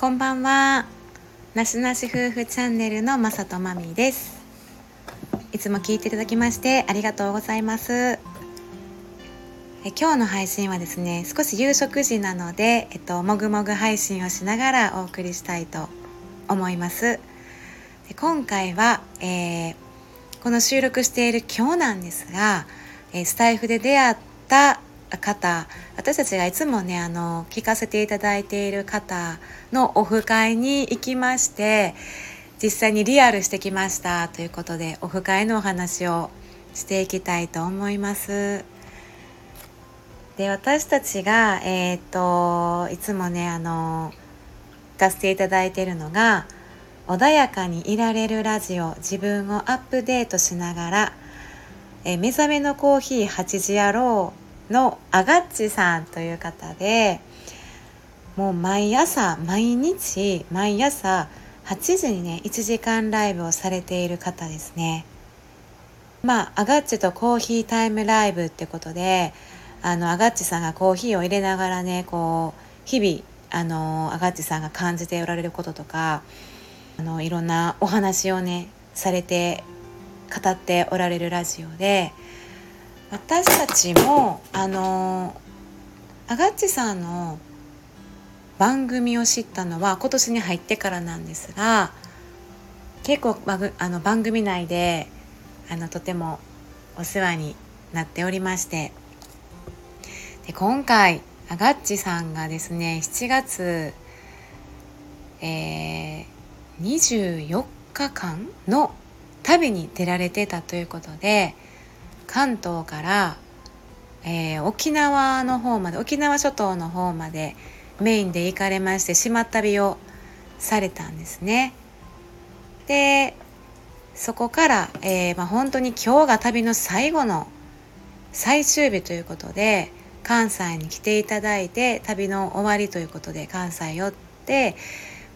こんばんは。なしなし夫婦チャンネルのまさとまみです。いつも聞いていただきましてありがとうございます。え今日の配信はですね少し夕食時なので、えっと、もぐもぐ配信をしながらお送りしたいと思います。で今回は、えー、この収録している今日なんですが、えー、スタイフで出会った方私たちがいつもねあの聞かせていただいている方のオフ会に行きまして実際にリアルしてきましたということでオフ会のお話をしていきたいと思います。で私たちが、えーと、といつもねあの聞かせていただいているのが穏やかにいられるラジオ自分をアップデートしながらえ目覚めのコーヒー8時やろうのあがっちさんという方でもう毎朝毎日毎朝8時にね1時間ライブをされている方ですね。まあアガッチとコーヒータイムライブってことであのアガッチさんがコーヒーを入れながらねこう日々あのアガッチさんが感じておられることとかあのいろんなお話をねされて語っておられるラジオで私たちもあのアガッチさんの番組を知ったのは今年に入ってからなんですが結構あの番組内であのとてもお世話になっておりまして。で今回アガッチさんがですね7月、えー、24日間の旅に出られてたということで関東から、えー、沖縄の方まで沖縄諸島の方までメインで行かれまして島旅をされたんですね。でそこから、えーまあ、本当に今日が旅の最後の最終日ということで関西に来ていただいて旅の終わりということで関西寄って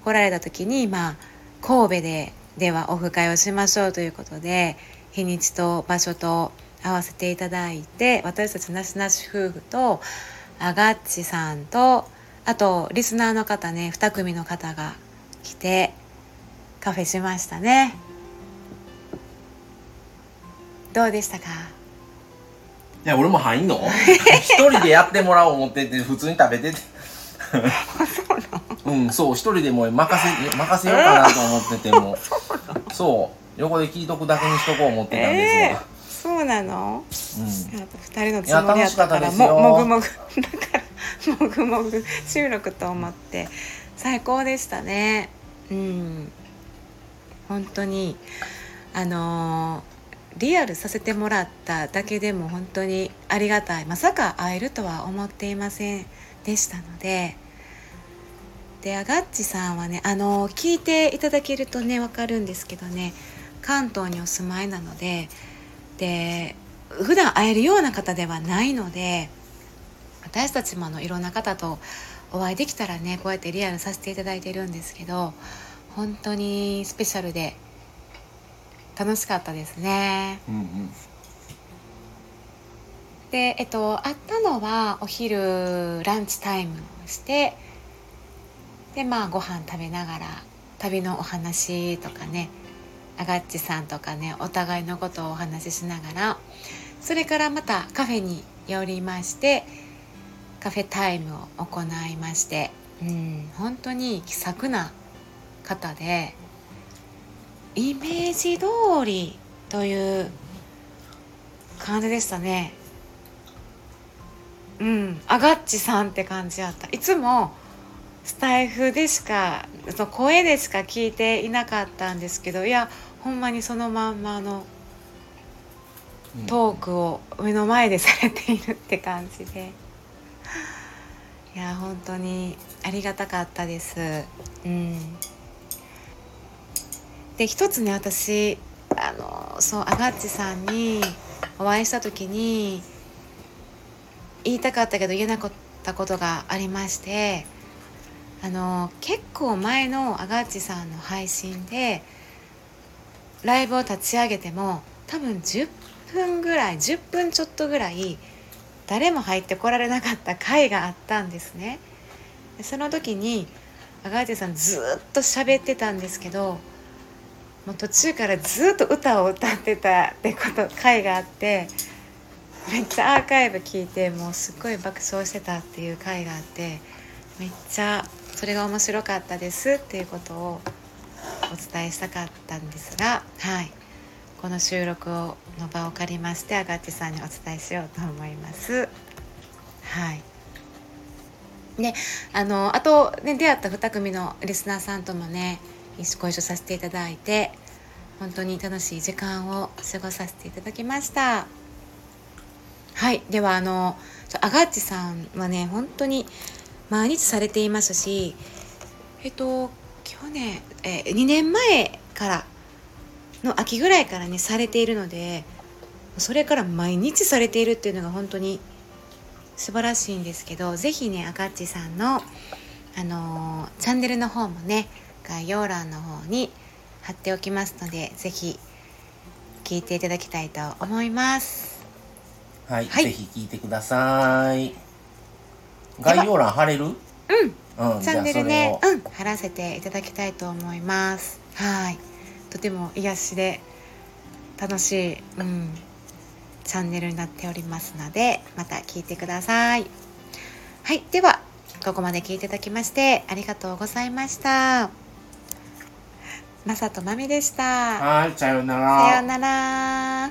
来られた時に、まあ、神戸でではオフ会をしましょうということで日にちと場所と会わせていただいて私たちなしなし夫婦とアガッチさんとあとリスナーの方ね2組の方が来てカフェしましたね。どうでしたか？いや俺も入んの？一人でやってもらおう思ってて普通に食べてて。うんそう一人でもう任せ任せようかなと思ってても。そう横で聞いとくだけにしとこう思ってたんですが、えーそうなの、うん、2人のつもりやったからももぐもぐ。だからもぐもぐ収録と思って。最高でしたね。うん。本当にあのー、リアルさせてもらっただけでも本当にありがたい。まさか会えるとは思っていませんでしたので。でアガッチさんはねあのー、聞いていただけるとね分かるんですけどね。関東にお住まいなのでで普段会えるような方ではないので私たちもあのいろんな方とお会いできたらねこうやってリアルさせていただいてるんですけど本当にスペシャルで楽しかったですね。うんうん、でえっと会ったのはお昼ランチタイムをしてでまあご飯食べながら旅のお話とかねアガッチさんとかねお互いのことをお話ししながらそれからまたカフェに寄りましてカフェタイムを行いましてうん本当に気さくな方でイメージ通りという感じでしたね。うんアガッチさんって感じやった。いつもスタイフでしかその声でしか聞いていなかったんですけどいやほんまにそのまんまのトークを目の前でされているって感じで。いや本当にありがたかったです。うん、で一つね私あのそうアガッチさんにお会いした時に言いたかったけど言えなかったことがありましてあの結構前のアガッチさんの配信でライブを立ち上げても多分10分ぐらい10分ちょっとぐらい誰も入ってこられなかった回があったんですね。でその時にアガーティさんずっと喋ってたんですけどもう途中からずっと歌を歌ってたってこと回があってめっちゃアーカイブ聞いてもうすっごい爆笑してたっていう回があってめっちゃそれが面白かったですっていうことをお伝えしたかったんですがはい。この収録をの場を借りましてアガッチさんにお伝えしようと思います。はい。であのあと、ね、出会った2組のリスナーさんともねご一緒させていただいて本当に楽しい時間を過ごさせていただきました。はい。ではあのアガッチさんはね本当に毎日されていますしえっと去年、えー、2年前からの秋ぐらいからねされているのでそれから毎日されているっていうのが本当に素晴らしいんですけど是非ね赤っちさんの、あのー、チャンネルの方もね概要欄の方に貼っておきますので是非聞いていただきたいと思います。はい、はい、ぜひ聞いてください概要欄貼れる？うん、うん、チャンネルね。うん。貼らせていただきたいと思います。はい。とても癒しで楽しい、うん、チャンネルになっておりますのでまた聞いてください。はい。ではここまで聞いていただきましてありがとうございました。まさとまみでした。はいさようなら。さようなら